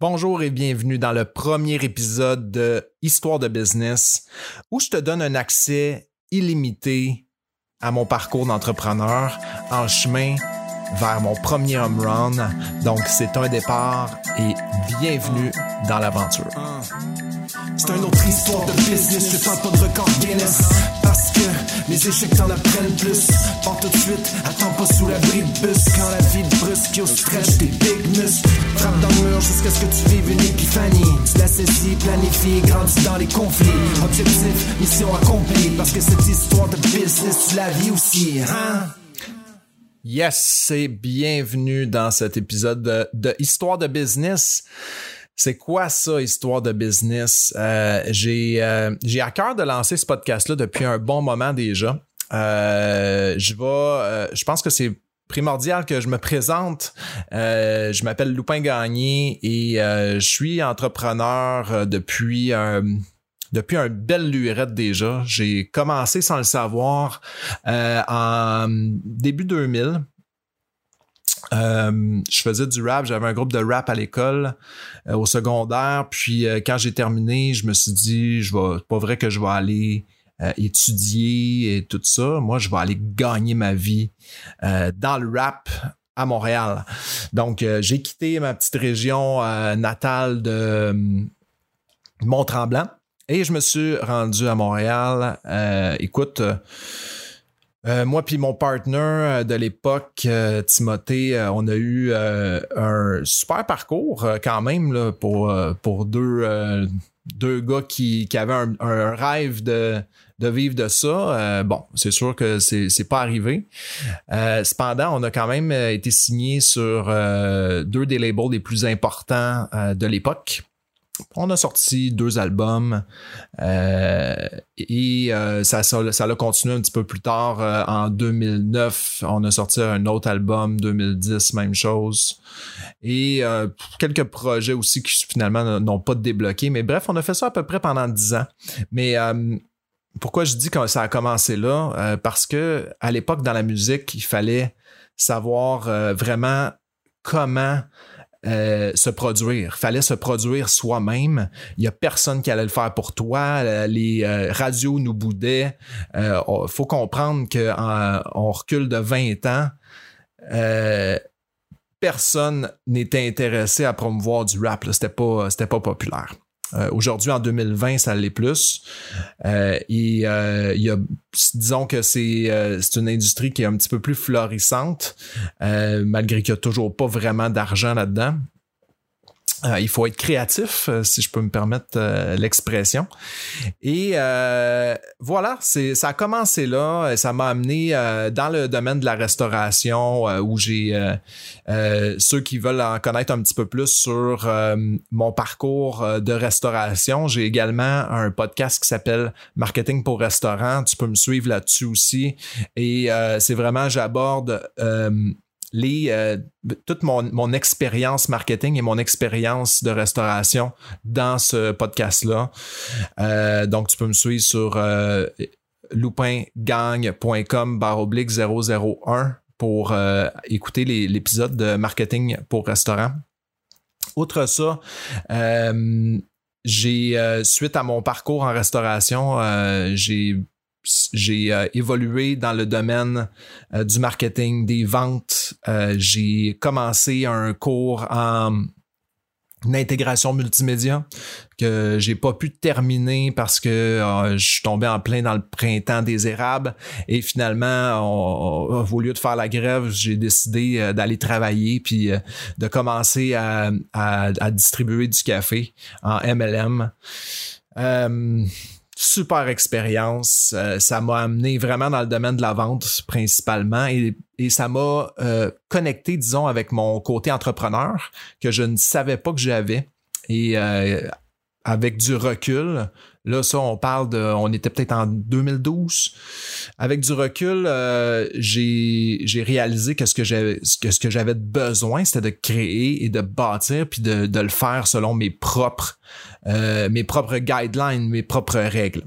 Bonjour et bienvenue dans le premier épisode de Histoire de business où je te donne un accès illimité à mon parcours d'entrepreneur en chemin vers mon premier home run. Donc c'est un départ et bienvenue dans l'aventure. C'est une autre histoire de business, je parle pas de record Guinness Parce que les échecs t'en apprennent plus Pas tout de suite, attends pas sous l'abri de bus. Quand la vie te brusque, yo stretch tes big muscles Frappe dans le mur jusqu'à ce que tu vives une épiphanie. Tu la saisis, planifie, grandis dans les conflits. Objectif, mission accomplie. Parce que cette histoire de business, tu la vis aussi, hein? Yes, et bienvenue dans cet épisode de, de Histoire de business. C'est quoi ça, histoire de business? Euh, j'ai, euh, j'ai à cœur de lancer ce podcast-là depuis un bon moment déjà. Euh, je vais, je pense que c'est primordial que je me présente. je m'appelle Loupin Gagné et je suis entrepreneur depuis un depuis un belle lurette déjà. J'ai commencé sans le savoir en début 2000. Euh, je faisais du rap, j'avais un groupe de rap à l'école euh, au secondaire, puis euh, quand j'ai terminé, je me suis dit je vais pas vrai que je vais aller étudier et tout ça, moi je vais aller gagner ma vie dans le rap à Montréal. Donc j'ai quitté ma petite région natale de Mont-Tremblant et je me suis rendu à Montréal. écoute, euh, moi puis mon partner euh, de l'époque, euh, Timothée, on a eu un super parcours quand même là, pour, pour deux, deux gars qui, qui avaient un, rêve de, de vivre de ça. bon, c'est sûr que c'est, c'est pas arrivé. cependant, on a quand même été signé sur deux des labels les plus importants de l'époque on a sorti deux albums euh, et euh, ça, ça, a continué un petit peu plus tard. Euh, en 2009, on a sorti un autre album, 2010, même chose. Et quelques projets aussi qui finalement n'ont pas débloqué. Mais bref, on a fait ça à peu près pendant dix ans. Mais pourquoi je dis que ça a commencé là? parce que à l'époque, dans la musique, il fallait savoir vraiment comment euh, se produire. Fallait se produire soi-même. Il y a personne qui allait le faire pour toi. Euh, les euh, radios nous boudaient. Il faut comprendre qu'on recule de 20 ans. personne n'était intéressé à promouvoir du rap. C'était pas, pas populaire. Euh, aujourd'hui, en 2020, ça l'est plus. Euh, et euh, il y a, disons que c'est c'est une industrie qui est un petit peu plus florissante, malgré qu'il n'y a toujours pas vraiment d'argent là-dedans. Euh, il faut être créatif, euh, si je peux me permettre euh, l'expression. Et voilà, ça a commencé là. Et ça m'a amené dans le domaine de la restauration, où j'ai ceux qui veulent en connaître un petit peu plus sur mon parcours de restauration. J'ai également un podcast qui s'appelle Marketing pour restaurant. Tu peux me suivre là-dessus aussi. Et c'est vraiment, j'aborde euh, toute mon, expérience marketing et mon expérience de restauration dans ce podcast-là. Euh, donc, tu peux me suivre sur euh, loupingang.com baroblique 001 pour écouter l'épisode de marketing pour restaurant. Outre ça, j'ai suite à mon parcours en restauration, j'ai j'ai euh, évolué dans le domaine euh, du marketing, des ventes. Euh, j'ai commencé un cours en intégration multimédia que j'ai pas pu terminer parce que je suis tombé en plein dans le printemps des érables et finalement au lieu de faire la grève j'ai décidé d'aller travailler puis de commencer à, à, distribuer du café en MLM super expérience. Euh, ça m'a amené vraiment dans le domaine de la vente principalement et, ça m'a euh, connecté, disons, avec mon côté entrepreneur que je ne savais pas que j'avais. Et euh, avec du recul, là, ça, on parle de. On était peut-être en 2012. Avec du recul, j'ai réalisé que ce que j'avais que ce que j'avais besoin, c'était de créer et de bâtir puis de, de le faire selon mes propres euh, mes propres guidelines, mes propres règles.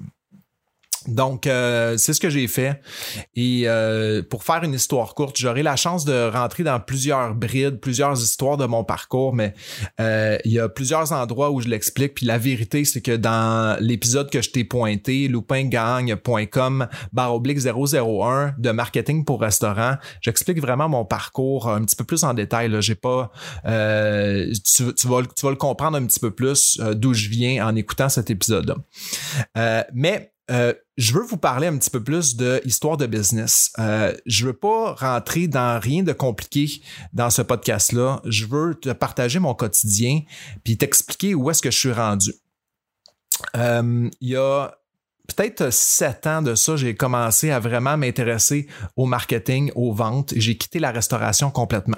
Donc, euh, c'est ce que j'ai fait. Et euh, pour faire une histoire courte, j'aurai la chance de rentrer dans plusieurs brides, plusieurs histoires de mon parcours, mais euh, il y a plusieurs endroits où je l'explique. Puis la vérité, c'est que dans l'épisode que je t'ai pointé, loupingang.com barre oblique 001 de marketing pour restaurant, j'explique vraiment mon parcours un petit peu plus en détail. Là. J'ai pas, tu, vas, tu vas le comprendre un petit peu plus d'où je viens en écoutant cet épisode-là. mais euh, je veux vous parler un petit peu plus de histoire de business. Euh, je veux pas rentrer dans rien de compliqué dans ce podcast-là. Je veux te partager mon quotidien puis t'expliquer où est-ce que je suis rendu. Euh, il y a peut-être sept ans de ça, j'ai commencé à vraiment m'intéresser au marketing, aux ventes. J'ai quitté la restauration complètement.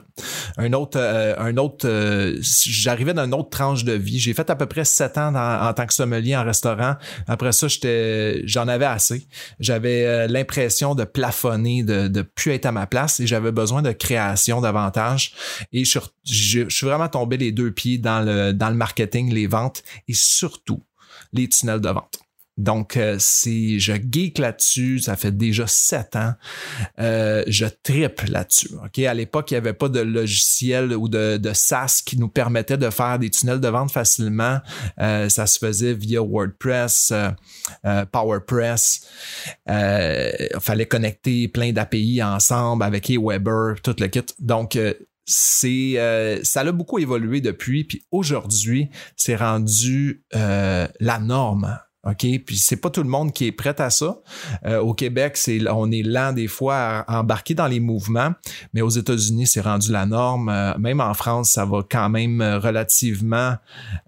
Un autre, euh, un autre, euh, j'arrivais autre tranche de vie. J'ai fait à peu près sept ans en tant que sommelier en restaurant. Après ça, j'étais, j'en avais assez. J'avais euh, l'impression de plafonner, de, de plus être à ma place et j'avais besoin de création davantage. Et je, je suis vraiment tombé les deux pieds dans le, dans le marketing, les ventes et surtout les tunnels de vente. Donc, euh, je geek là-dessus, ça fait déjà sept ans. Euh, je triple là-dessus. Ok, à l'époque, il n'y avait pas de logiciel ou de, de, SaaS qui nous permettait de faire des tunnels de vente facilement. Euh, ça se faisait via WordPress, PowerPress. il fallait connecter plein d'API ensemble avec Aweber, tout le kit. Donc, c'est ça a beaucoup évolué depuis puis aujourd'hui c'est rendu la norme OK? Puis c'est pas tout le monde qui est prêt à ça. Euh, au Québec, c'est on est lent des fois à, embarquer dans les mouvements, mais aux États-Unis, c'est rendu la norme. Euh, même en France, ça va quand même relativement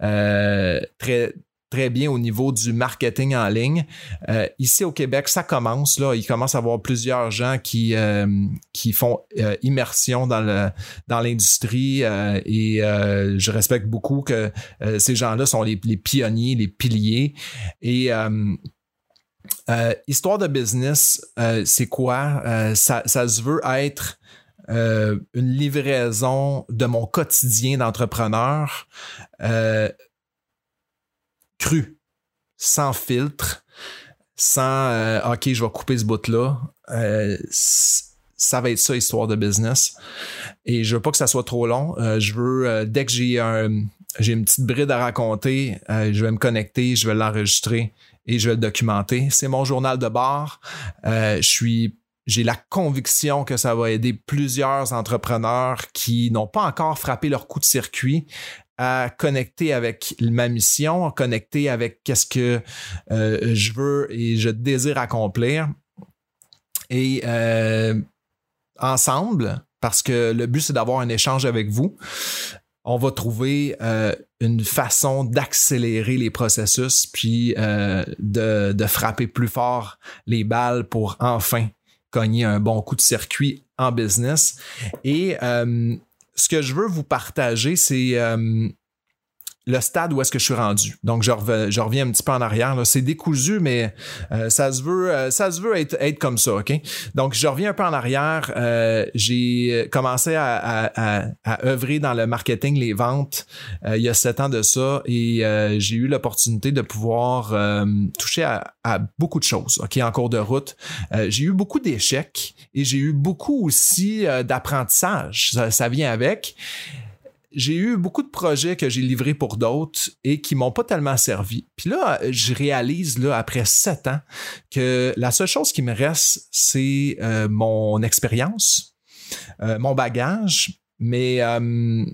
euh, très très bien au niveau du marketing en ligne. Euh, ici au Québec, ça commence. Là, il commence à avoir plusieurs gens qui, euh, font euh, immersion dans l'industrie et je respecte beaucoup que ces gens-là sont les, pionniers, les piliers. Et histoire de business, c'est quoi? ça, ça se veut être une livraison de mon quotidien d'entrepreneur cru, sans filtre, sans euh, OK, je vais couper ce bout-là. Euh, ça va être ça, histoire de business. Et je veux pas que ça soit trop long. Euh, je veux, dès que j'ai un, j'ai une petite bride à raconter, je vais me connecter, je vais l'enregistrer et je vais le documenter. C'est mon journal de bord. j'ai la conviction que ça va aider plusieurs entrepreneurs qui n'ont pas encore frappé leur coup de circuit à connecter avec ma mission, à connecter avec qu'est-ce que euh, je veux et je désire accomplir. Et euh, ensemble, parce que le but c'est d'avoir un échange avec vous, on va trouver euh, une façon d'accélérer les processus puis de, de, frapper plus fort les balles pour enfin cogner un bon coup de circuit en business. Et ce que je veux vous partager, c'est euh, le stade où est-ce que je suis rendu. Donc, je, reviens, un petit peu en arrière. C'est décousu, mais euh, ça se veut, euh, ça se veut être, comme ça, OK? Donc, je reviens un peu en arrière. j'ai commencé à, à, œuvrer dans le marketing, les ventes, il y a sept ans de ça, et j'ai eu l'opportunité de pouvoir toucher à, beaucoup de choses, OK, en cours de route. j'ai eu beaucoup d'échecs et j'ai eu beaucoup aussi d'apprentissage. ça vient avec j'ai eu beaucoup de projets que j'ai livrés pour d'autres et qui m'ont pas tellement servi. Puis là, je réalise là après sept ans que la seule chose qui me reste, c'est euh, mon expérience, euh, mon bagage, mais euh,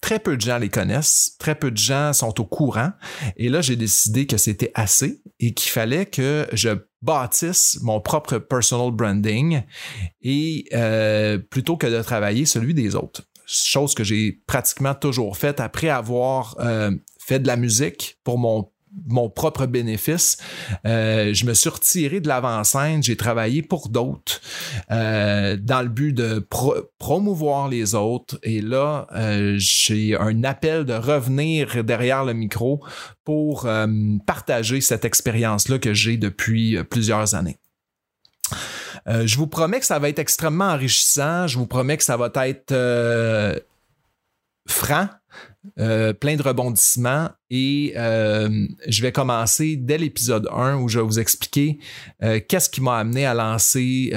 très peu de gens les connaissent, très peu de gens sont au courant. Et là, j'ai décidé que c'était assez et qu'il fallait que je bâtisse mon propre personal branding et plutôt que de travailler celui des autres chose que j'ai pratiquement toujours faite après avoir euh, fait de la musique pour mon propre bénéfice. Euh, je me suis retiré de l'avant-scène, j'ai travaillé pour d'autres euh, dans le but de promouvoir les autres. Et là, j'ai un appel de revenir derrière le micro pour partager cette expérience-là que j'ai depuis plusieurs années. Euh, je vous promets que ça va être extrêmement enrichissant. Je vous promets que ça va être euh, franc. plein de rebondissements et je vais commencer dès l'épisode 1 où je vais vous expliquer qu'est-ce qui m'a amené à lancer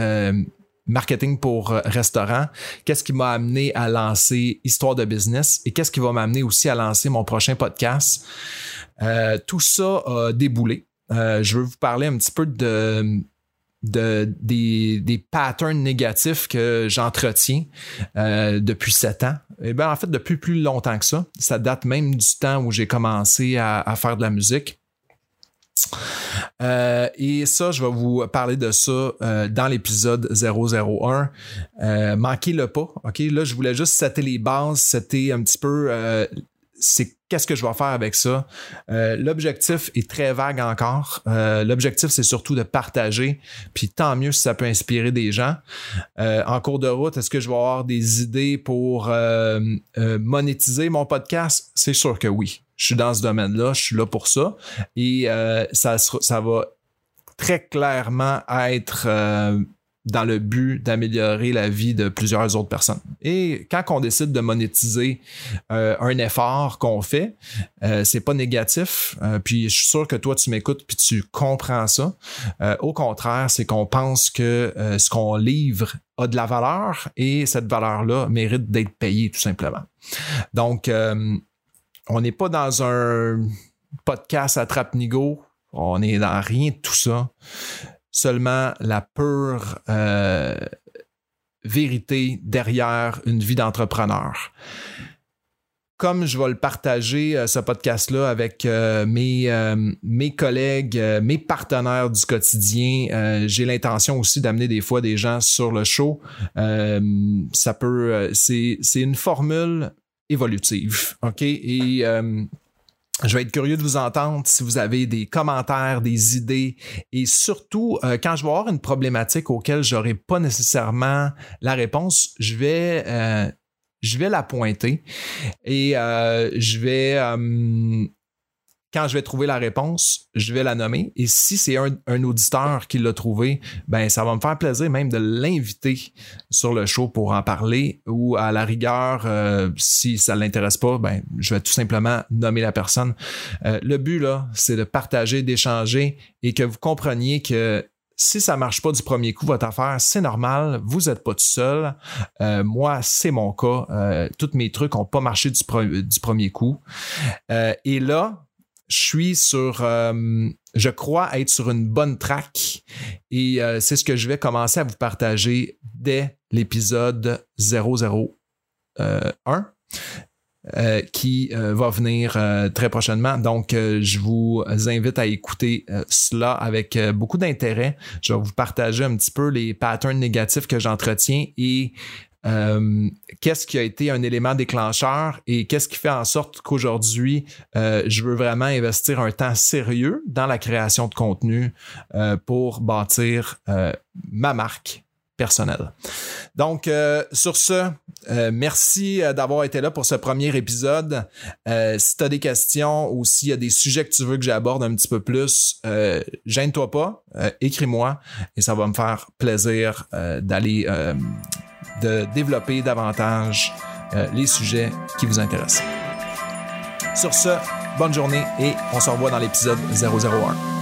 marketing pour restaurant, qu'est-ce qui m'a amené à lancer Histoire de business et qu'est-ce qui va m'amener aussi à lancer mon prochain podcast. tout ça a déboulé. je veux vous parler un petit peu de de, des, des patterns négatifs que j'entretiens euh, depuis sept ans. Et eh bien, en fait, depuis plus longtemps que ça. Ça date même du temps où j'ai commencé à, faire de la musique. Euh, et ça, je vais vous parler de ça euh, dans l'épisode 001. Euh, manquez-le pas. OK? Là, je voulais juste setter les bases, c'était un petit peu c'est qu'est-ce que je vais faire avec ça? Euh, l'objectif est très vague encore. Euh, l'objectif, c'est surtout de partager, puis tant mieux si ça peut inspirer des gens. Euh, en cours de route, est-ce que je vais avoir des idées pour monétiser mon podcast? C'est sûr que oui. Je suis dans ce domaine-là, je suis là pour ça. Et ça, ça va très clairement être dans le but d'améliorer la vie de plusieurs autres personnes. Et quand on décide de monétiser euh, un effort qu'on fait, euh, c'est pas négatif. Euh, puis je suis sûr que toi tu m'écoutes puis tu comprends ça. au contraire, c'est qu'on pense que ce qu'on livre a de la valeur et cette valeur-là mérite d'être payée tout simplement. Donc, on n'est pas dans un podcast à Trapnigo. On n'est dans rien de tout ça seulement la pure euh, vérité derrière une vie d'entrepreneur. Comme je vais le partager, euh, ce podcast-là, avec euh, mes, collègues, mes partenaires du quotidien, j'ai l'intention aussi d'amener des fois des gens sur le show. ça peut, c'est, c'est une formule évolutive, ok? Et je vais être curieux de vous entendre si vous avez des commentaires, des idées. Et surtout euh, quand je vais avoir une problématique auquel j'aurai pas nécessairement la réponse, je vais euh, je vais la pointer. Et euh, je vais quand je vais trouver la réponse, je vais la nommer. Et si c'est un, auditeur qui l'a trouvé, ben ça va me faire plaisir même de l'inviter sur le show pour en parler. Ou à la rigueur, euh, si ça ne l'intéresse pas, ben je vais tout simplement nommer la personne. Euh, le but là, c'est de partager, d'échanger et que vous compreniez que si ça marche pas du premier coup, votre affaire, c'est normal. Vous n'êtes pas tout seul. Euh, moi, c'est mon cas. Tous mes trucs n'ont pas marché du, premier coup. Et là, je suis sur, euh, je crois être sur une bonne track et euh, c'est ce que je vais commencer à vous partager dès l'épisode 001 euh, qui va venir très prochainement. Donc, je vous invite à écouter cela avec beaucoup d'intérêt. Je vais vous partager un petit peu les patterns négatifs que j'entretiens et euh, qu'est-ce qui a été un élément déclencheur et qu'est-ce qui fait en sorte qu'aujourd'hui, euh, je veux vraiment investir un temps sérieux dans la création de contenu euh, pour bâtir ma marque personnelle. Donc, sur ce, merci d'avoir été là pour ce premier épisode. si tu as des questions ou s'il y a des sujets que tu veux que j'aborde un petit peu plus, gêne-toi pas, écris-moi et ça va me faire plaisir d'aller de développer davantage euh, les sujets qui vous intéressent. Sur ce, bonne journée et on se revoit dans l'épisode 001.